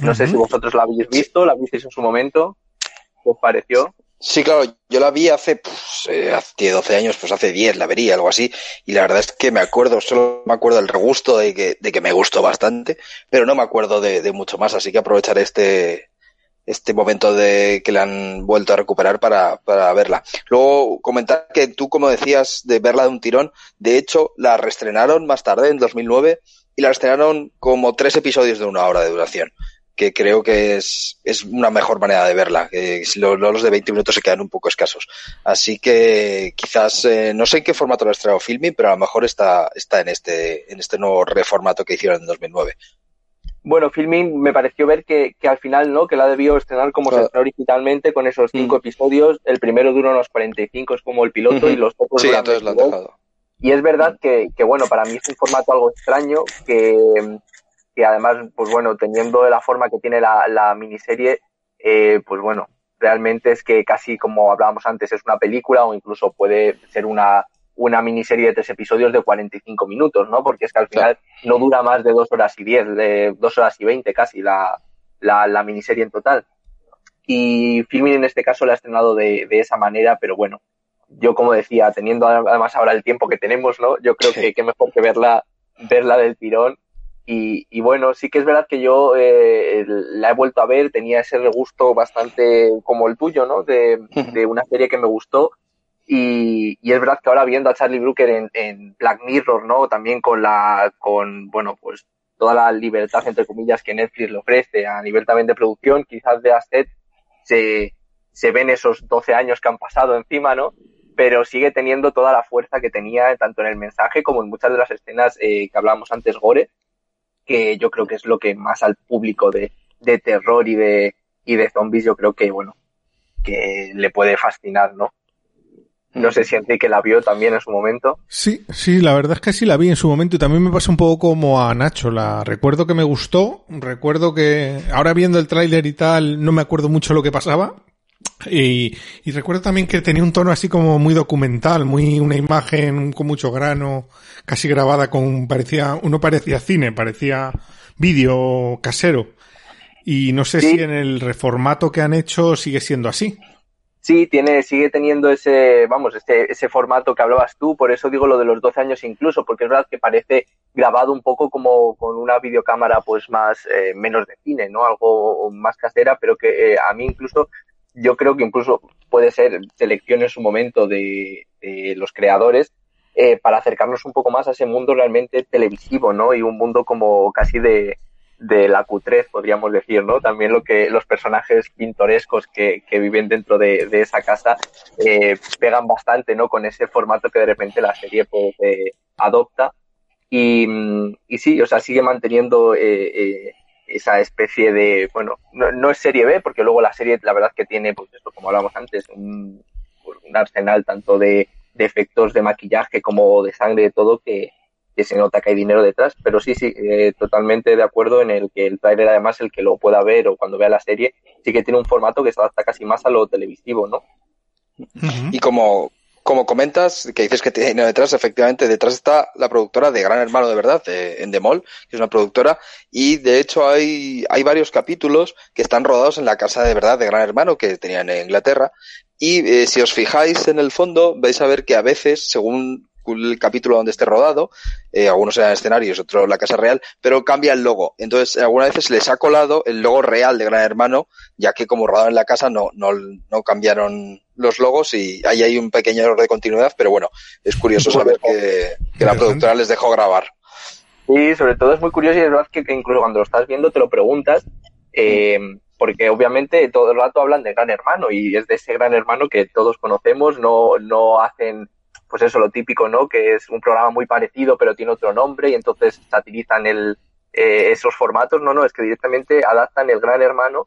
G: No uh -huh. sé si vosotros la habéis visto, la visteis en su momento, ¿qué os pareció?
D: Sí, claro, yo la vi hace, pues, eh, hace 12 años, pues hace 10 la vería, algo así, y la verdad es que me acuerdo, solo me acuerdo del regusto de que, de que me gustó bastante, pero no me acuerdo de, de mucho más, así que aprovechar este, este momento de que la han vuelto a recuperar para, para verla. Luego comentar que tú, como decías, de verla de un tirón, de hecho, la reestrenaron más tarde, en 2009, y la estrenaron como tres episodios de una hora de duración que creo que es, es una mejor manera de verla. Que los, los de 20 minutos se quedan un poco escasos. Así que quizás, eh, no sé en qué formato lo ha estrenado Filming, pero a lo mejor está, está en este, en este nuevo reformato que hicieron en 2009.
G: Bueno, Filming me pareció ver que, que al final, ¿no? Que la debió estrenar como claro. se estrenó originalmente con esos cinco mm. episodios. El primero dura unos 45, es como el piloto, uh -huh. y los otros
D: Sí, entonces lo han dejado.
G: Y es verdad que, que, bueno, para mí es un formato algo extraño, que, que además, pues bueno, teniendo la forma que tiene la, la miniserie, eh, pues bueno, realmente es que casi como hablábamos antes, es una película o incluso puede ser una, una miniserie de tres episodios de 45 minutos, ¿no? Porque es que al final no dura más de dos horas y diez, de dos horas y veinte casi la, la, la miniserie en total. Y Filmin en este caso la ha estrenado de, de esa manera, pero bueno, yo como decía, teniendo además ahora el tiempo que tenemos, ¿no? Yo creo que, que mejor que verla, verla del tirón y, y, bueno, sí que es verdad que yo eh, la he vuelto a ver, tenía ese regusto bastante como el tuyo, ¿no? De, de una serie que me gustó. Y, y, es verdad que ahora viendo a Charlie Brooker en, en, Black Mirror, ¿no? También con la, con, bueno, pues toda la libertad, entre comillas, que Netflix le ofrece a nivel también de producción, quizás de Asset se, se ven esos 12 años que han pasado encima, ¿no? Pero sigue teniendo toda la fuerza que tenía tanto en el mensaje como en muchas de las escenas eh, que hablábamos antes, Gore, que yo creo que es lo que más al público de, de terror y de, y de zombies yo creo que, bueno, que le puede fascinar, ¿no? No sé si Enrique la vio también en su momento.
C: Sí, sí, la verdad es que sí la vi en su momento y también me pasa un poco como a Nacho. La recuerdo que me gustó, recuerdo que ahora viendo el tráiler y tal no me acuerdo mucho lo que pasaba. Y, y, recuerdo también que tenía un tono así como muy documental, muy una imagen con mucho grano, casi grabada con parecía, uno parecía cine, parecía vídeo casero. Y no sé sí. si en el reformato que han hecho sigue siendo así.
G: Sí, tiene, sigue teniendo ese, vamos, ese, ese formato que hablabas tú, por eso digo lo de los 12 años incluso, porque es verdad que parece grabado un poco como con una videocámara pues más, eh, menos de cine, ¿no? Algo más casera, pero que eh, a mí incluso, yo creo que incluso puede ser selección en su momento de, de los creadores, eh, para acercarnos un poco más a ese mundo realmente televisivo, ¿no? Y un mundo como casi de, de la cutrez, podríamos decir, ¿no? También lo que los personajes pintorescos que, que viven dentro de, de esa casa eh, pegan bastante, ¿no? Con ese formato que de repente la serie pues, eh, adopta. Y, y sí, o sea, sigue manteniendo eh, eh, esa especie de, bueno, no, no, es serie B, porque luego la serie, la verdad que tiene, pues esto, como hablábamos antes, un, un arsenal tanto de, de efectos de maquillaje como de sangre, de todo, que, que se nota que hay dinero detrás, pero sí, sí, eh, totalmente de acuerdo en el que el trailer además, el que lo pueda ver o cuando vea la serie, sí que tiene un formato que se adapta casi más a lo televisivo, ¿no?
D: Uh -huh. Y como como comentas, que dices que tiene detrás, efectivamente, detrás está la productora de Gran Hermano de verdad, de Endemol, que es una productora, y de hecho hay, hay varios capítulos que están rodados en la casa de verdad de Gran Hermano que tenían en Inglaterra, y eh, si os fijáis en el fondo, vais a ver que a veces, según el capítulo donde esté rodado, eh, algunos eran escenarios, otros la casa real, pero cambia el logo. Entonces, algunas veces les ha colado el logo real de Gran Hermano, ya que como rodaron en la casa no, no, no cambiaron los logos y ahí hay un pequeño error de continuidad, pero bueno, es curioso saber que, que la productora les dejó grabar.
G: Sí, sobre todo es muy curioso y es verdad que incluso cuando lo estás viendo te lo preguntas, eh, porque obviamente todo el rato hablan de Gran Hermano y es de ese Gran Hermano que todos conocemos, no, no hacen pues eso, lo típico, ¿no? Que es un programa muy parecido, pero tiene otro nombre y entonces satirizan el, eh, esos formatos. No, no, es que directamente adaptan el Gran Hermano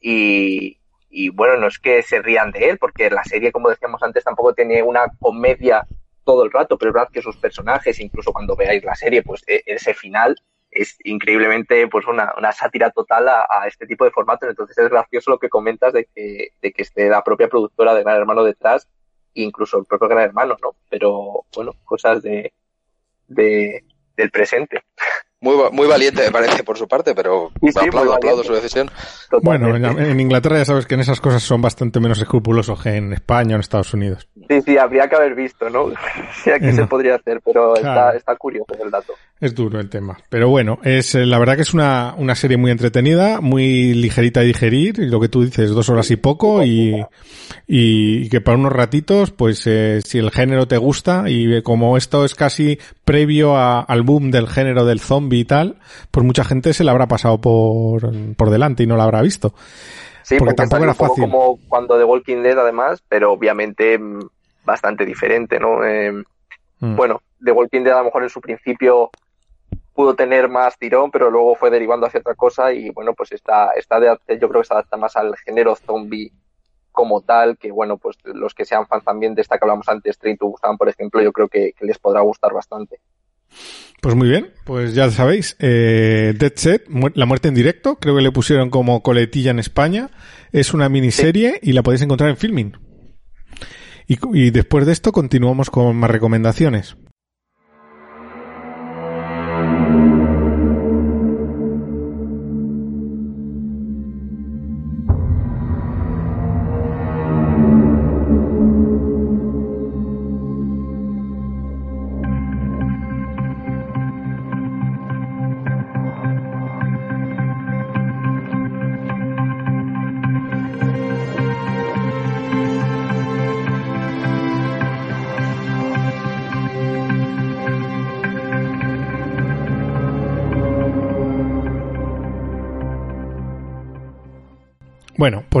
G: y, y bueno, no es que se rían de él, porque la serie, como decíamos antes, tampoco tiene una comedia todo el rato, pero es verdad que sus personajes, incluso cuando veáis la serie, pues e, ese final es increíblemente pues una, una sátira total a, este tipo de formatos. Entonces es gracioso lo que comentas de que, de que esté la propia productora de Gran Hermano detrás incluso el propio Gran Hermano, ¿no? Pero bueno, cosas de, de del presente.
D: Muy, muy valiente me parece por su parte, pero sí, sí, aplaudo, aplaudo su decisión.
C: Bueno, en, en, Inglaterra ya sabes que en esas cosas son bastante menos escrupulosos que en España o en Estados Unidos.
G: Sí, sí, habría que haber visto, ¿no? sí, aquí no. se podría hacer, pero claro. está, está curioso el dato.
C: Es duro el tema. Pero bueno, es la verdad que es una, una serie muy entretenida, muy ligerita de digerir, y lo que tú dices, dos horas y poco, y, y, que para unos ratitos, pues eh, si el género te gusta, y como esto es casi previo a, al boom del género del zombie y tal, pues mucha gente se la habrá pasado por, por delante y no la habrá visto.
G: Sí, porque, porque tampoco era fácil. como cuando The Walking Dead además, pero obviamente bastante diferente, ¿no? Eh, mm. Bueno, The Walking Dead a lo mejor en su principio pudo tener más tirón, pero luego fue derivando hacia otra cosa y bueno, pues está, está de, yo creo que se adapta más al género zombie como tal, que bueno, pues los que sean fans también de esta que hablamos antes, Train to Busan, por ejemplo, yo creo que, que les podrá gustar bastante.
C: Pues muy bien, pues ya sabéis, eh, Dead Set, mu la muerte en directo, creo que le pusieron como coletilla en España, es una miniserie sí. y la podéis encontrar en Filming. Y, y después de esto continuamos con más recomendaciones.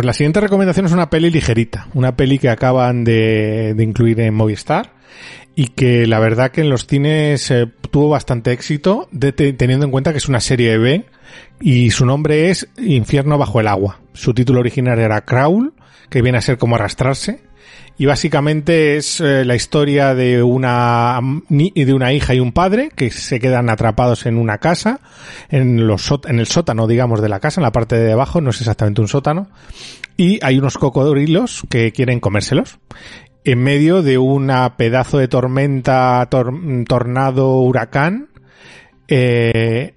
C: Pues la siguiente recomendación es una peli ligerita, una peli que acaban de, incluir en Movistar y que la verdad que en los cines eh, tuvo bastante éxito teniendo en cuenta que es una serie B y su nombre es Infierno bajo el agua. Su título original era Crawl, que viene a ser como arrastrarse y básicamente es eh, la historia de una de una hija y un padre que se quedan atrapados en una casa en los en el sótano digamos de la casa en la parte de abajo no es exactamente un sótano y hay unos cocodrilos que quieren comérselos en medio de una pedazo de tormenta tor tornado huracán eh,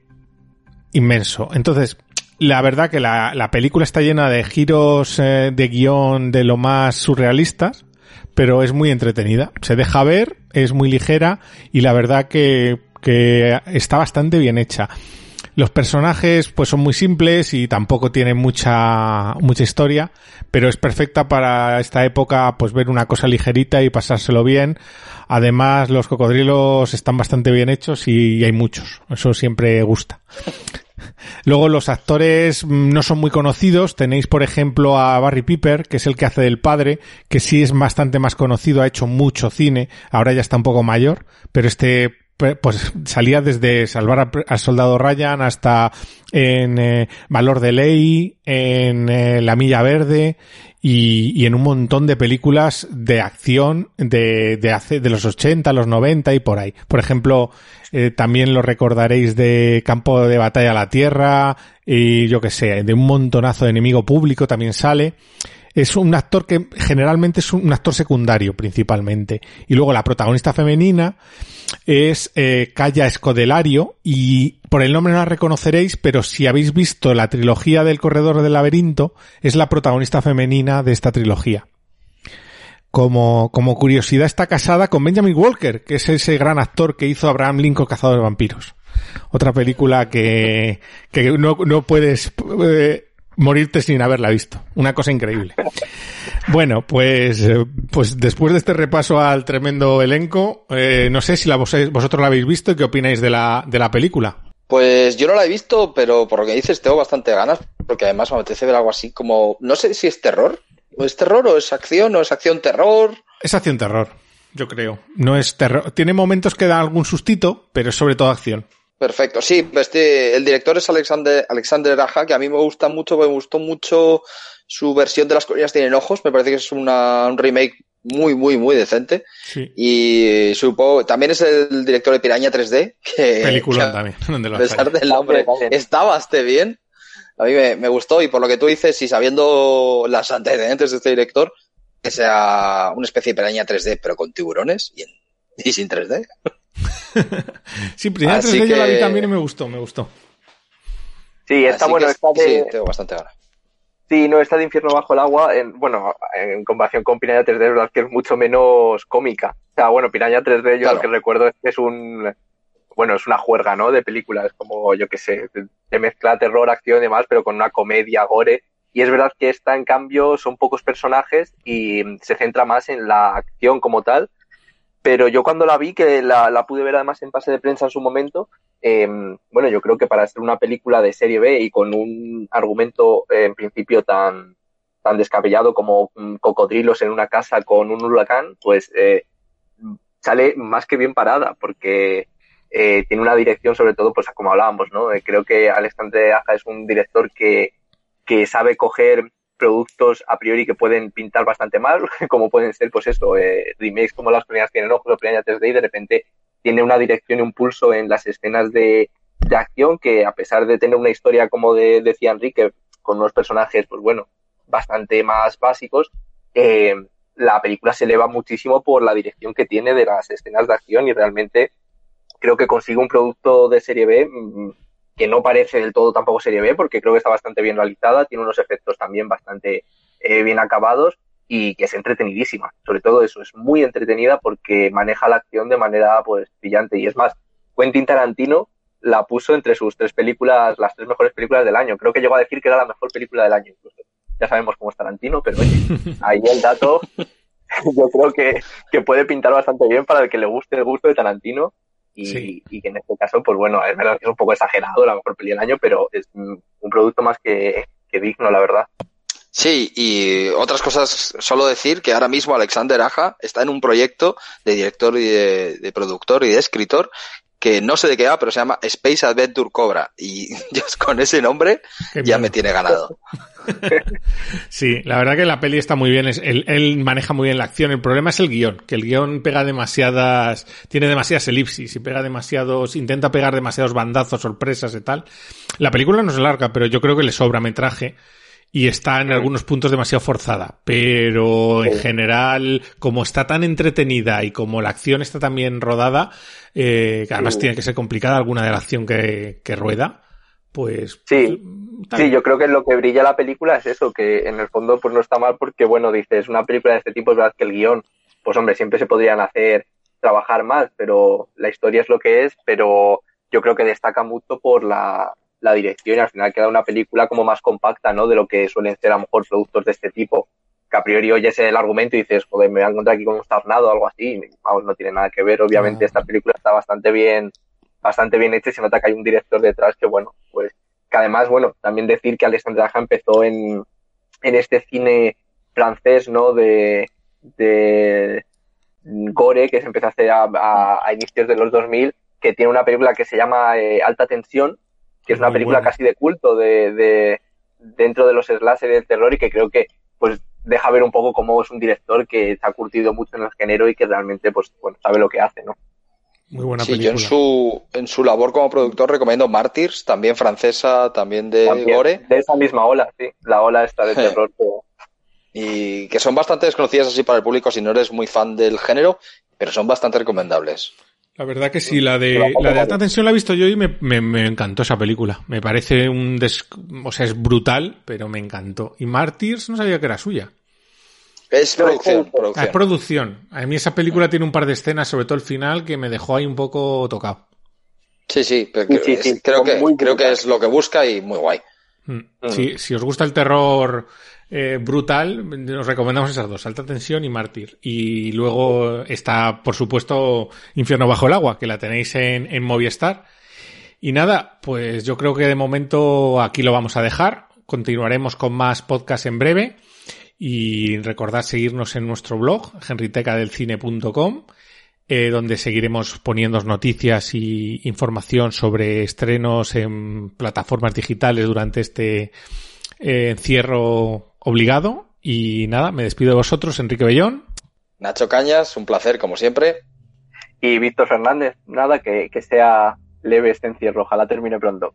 C: inmenso. Entonces la verdad que la, la, película está llena de giros eh, de guion de lo más surrealistas, pero es muy entretenida. Se deja ver, es muy ligera y la verdad que, que está bastante bien hecha. Los personajes pues son muy simples y tampoco tienen mucha mucha historia, pero es perfecta para esta época pues ver una cosa ligerita y pasárselo bien. Además los cocodrilos están bastante bien hechos y hay muchos, eso siempre gusta. Luego los actores no son muy conocidos. Tenéis, por ejemplo, a Barry Piper, que es el que hace del padre, que sí es bastante más conocido, ha hecho mucho cine, ahora ya está un poco mayor, pero este pues salía desde Salvar al Soldado Ryan hasta en eh, Valor de Ley, en eh, La Milla Verde y, en un montón de películas de acción de, de los 80, los 90 y por ahí. Por ejemplo, eh, también lo recordaréis de Campo de Batalla a la Tierra y yo que sé, de un montonazo de enemigo público también sale. Es un actor que generalmente es un actor secundario principalmente. Y luego la protagonista femenina es eh, Calla Escodelario y por el nombre no la reconoceréis, pero si habéis visto la trilogía del Corredor del Laberinto, es la protagonista femenina de esta trilogía. Como, como curiosidad está casada con Benjamin Walker, que es ese gran actor que hizo Abraham Lincoln Cazador de Vampiros. Otra película que, que no, no puedes eh, morirte sin haberla visto. Una cosa increíble. Bueno, pues, eh, pues después de este repaso al tremendo elenco, eh, no sé si la, vosotros la habéis visto y qué opináis de la, de la película.
D: Pues yo no la he visto, pero por lo que dices tengo bastante ganas, porque además me apetece ver algo así como, no sé si es terror, o es terror, o es acción, o es acción-terror.
C: Es acción-terror, yo creo. No es terror. Tiene momentos que da algún sustito, pero es sobre todo acción.
D: Perfecto, sí, este, el director es Alexander, Alexander Aja, que a mí me gusta mucho, me gustó mucho su versión de Las colinas tienen ojos, me parece que es una, un remake muy, muy, muy decente.
C: Sí.
D: Y supongo, también es el director de Piraña 3D, que,
C: Película
D: que
C: también, donde lo
D: a pesar del nombre, está bastante bien. A mí me, me, gustó y por lo que tú dices, y sabiendo las antecedentes de este director, que sea una especie de Piraña 3D, pero con tiburones y, en, y sin 3D.
C: sí, Piraña 3D que... yo la vi también y me gustó, me gustó.
G: Sí, está
D: Así
G: bueno,
D: que
G: está de...
D: Sí, tengo bastante ganas.
G: Sí, no, está de infierno bajo el agua, en, bueno, en comparación con Piraña 3D, es verdad que es mucho menos cómica. O sea, bueno, Piraña 3D yo
D: Claro.
G: lo que recuerdo es que es un, bueno, es una juerga, ¿no? De películas, como, yo qué sé, de, mezcla terror, acción y demás, pero con una comedia, gore. Y es verdad que esta, en cambio, son pocos personajes y se centra más en la acción como tal. Pero yo cuando la vi, que la, la pude ver además en pase de prensa en su momento, eh, bueno, yo creo que para ser una película de serie B y con un argumento eh, en principio tan, tan descabellado como mm, cocodrilos en una casa con un huracán, pues eh, sale más que bien parada, porque eh, tiene una dirección, sobre todo, pues como hablábamos, ¿no? Eh, creo que Alexandre Aja es un director que, que sabe coger productos a priori que pueden pintar bastante mal, como pueden ser, pues eso, eh, remakes como las primeras tienen ojos o primeras 3D y de repente tiene una dirección y un pulso en las escenas de, de acción que a pesar de tener una historia como de, decía Enrique, con unos personajes, pues bueno, bastante más básicos, eh, la película se eleva muchísimo por la dirección que tiene de las escenas de acción y realmente creo que consigue un producto de serie B mmm, que no parece del todo tampoco serie B porque creo que está bastante bien realizada, tiene unos efectos también bastante eh, bien acabados y que es entretenidísima. Sobre todo eso, es muy entretenida porque maneja la acción de manera pues brillante y es más, Quentin Tarantino la puso entre sus tres películas, las tres mejores películas del año. Creo que llegó a decir que era la mejor película del año incluso. Ya sabemos cómo es Tarantino, pero oye, ahí el dato yo creo que, que puede pintar bastante bien para el que le guste el gusto de Tarantino y,
C: Sí.
G: y que en este caso, pues bueno, es verdad que es un poco exagerado la mejor peli del año, pero es un producto más que, que digno, la verdad.
D: Sí, y otras cosas, solo decir que ahora mismo Alexander Aja está en un proyecto de director y de, de productor y de escritor que no sé de qué va, pero se llama Space Adventure Cobra. Y yo con ese nombre
C: Qué
D: ya
C: miedo.
D: me tiene ganado.
C: Sí, la verdad que la peli está muy bien, es, él, él maneja muy bien la acción. El problema es el guion, que el guion pega demasiadas, tiene demasiadas elipsis y pega demasiados, intenta pegar demasiados bandazos, sorpresas y tal. La película no es larga, pero yo creo que le sobra metraje y está en algunos puntos demasiado forzada. Pero en general, como está tan entretenida y como la acción está tan bien rodada, eh, que además tiene que ser complicada alguna de la acción que, que rueda, pues...
G: Sí,
C: está
G: sí,
C: bien.
G: yo creo que lo que brilla la película es eso, que en el fondo pues no está mal porque, bueno, dices, una película de este tipo es verdad que el guion, pues hombre, siempre se podrían hacer, trabajar más, pero la historia es lo que es, pero yo creo que destaca mucho por la, la dirección y al final queda una película como más compacta, ¿no? De lo que suelen ser a lo mejor productos de este tipo. Que a priori oyes el argumento y dices, joder, me voy a encontrar aquí con un tornado o algo así. Vamos, no tiene nada que ver. Obviamente
C: No.
G: esta película está bastante bien, bastante bien hecha y se nota que hay un director detrás que, bueno, pues, que además, bueno, también decir que Alexandre Aja empezó en, en este cine francés, ¿no? De, de Gore, que se empezó a hacer a, a- a inicios de los 2000, que tiene una película que se llama eh, Alta Tensión, que es una
C: Muy
G: película
C: buena.
G: casi de culto de, de dentro de los slasher y del terror y que creo que pues deja ver un poco cómo es un director que se ha curtido mucho en el género y que realmente pues bueno sabe lo que hace, ¿no?
C: Muy buena
D: Sí, yo en su, en su labor como productor recomiendo Martyrs, también francesa, también de
G: También,
D: Gore.
G: De esa misma ola, sí, la ola esta de terror
D: y que son bastante desconocidas así para el público si no eres muy fan del género, pero son bastante recomendables.
C: La verdad que sí, la de, la de alta tensión la he visto yo y me, me, me encantó esa película. Me parece un des... o sea, es brutal, pero me encantó. Y Martyrs no sabía que era suya.
D: Es producción,
C: Ah,
D: producción.
C: es producción. A mí esa película tiene un par de escenas, sobre todo el final, que me dejó ahí un poco tocado.
D: Sí, sí, pero
G: Sí,
D: que-
G: sí,
D: es-
G: sí,
D: creo, que,
G: muy
D: creo que
G: brutales.
D: es lo que busca y muy guay.
C: Mm. Sí, si os gusta el terror eh, brutal, os recomendamos esas dos, Alta Tensión y Mártir. Y luego está, por supuesto, Infierno Bajo el Agua, que la tenéis en, en Movistar. Y nada, pues yo creo que de momento aquí lo vamos a dejar. Continuaremos con más podcast en breve. Y recordad seguirnos en nuestro blog, henritecadelcine.com, eh, donde seguiremos poniendo noticias y información sobre estrenos en plataformas digitales durante este eh, encierro obligado. Y nada, me despido de vosotros, Enrique Bellón.
D: Nacho Cañas, un placer como siempre.
G: Y Víctor Fernández, nada, que, que sea leve este encierro, ojalá termine pronto.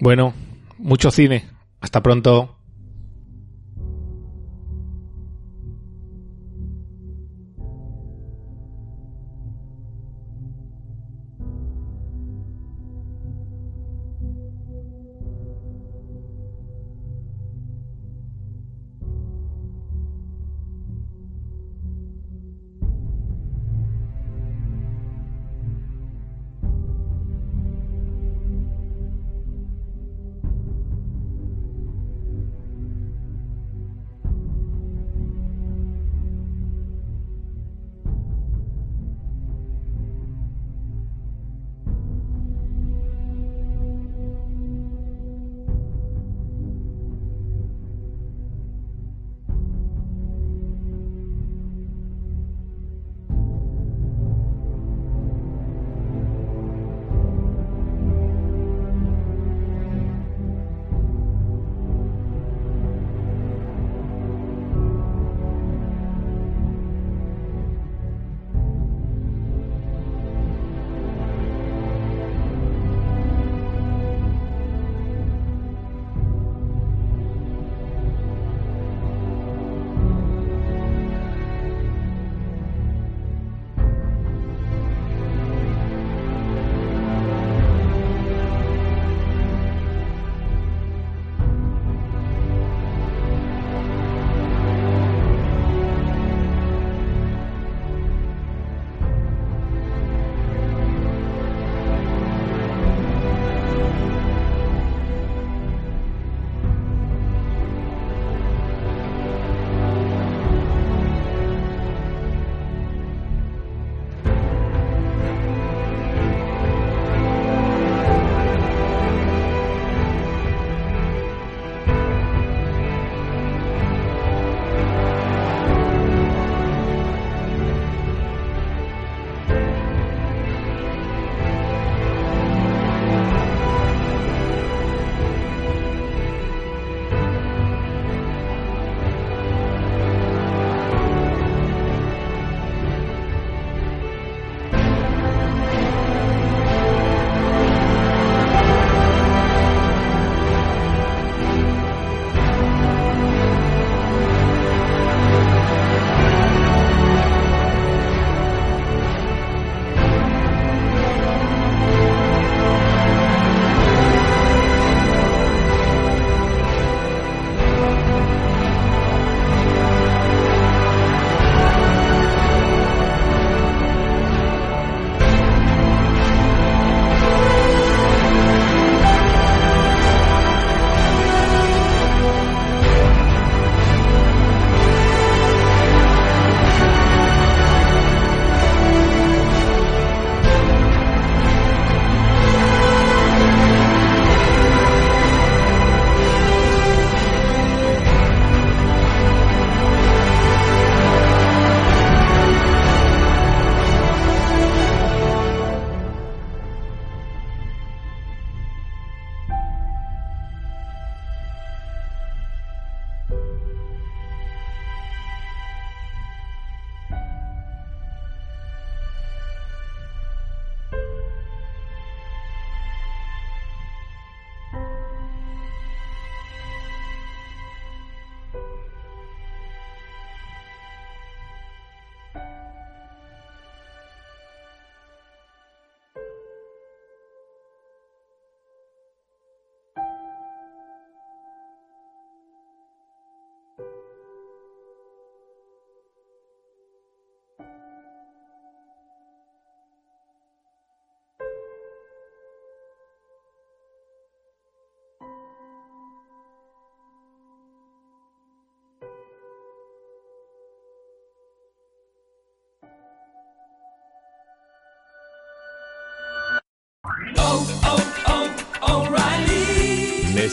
C: Bueno, mucho cine. Hasta pronto.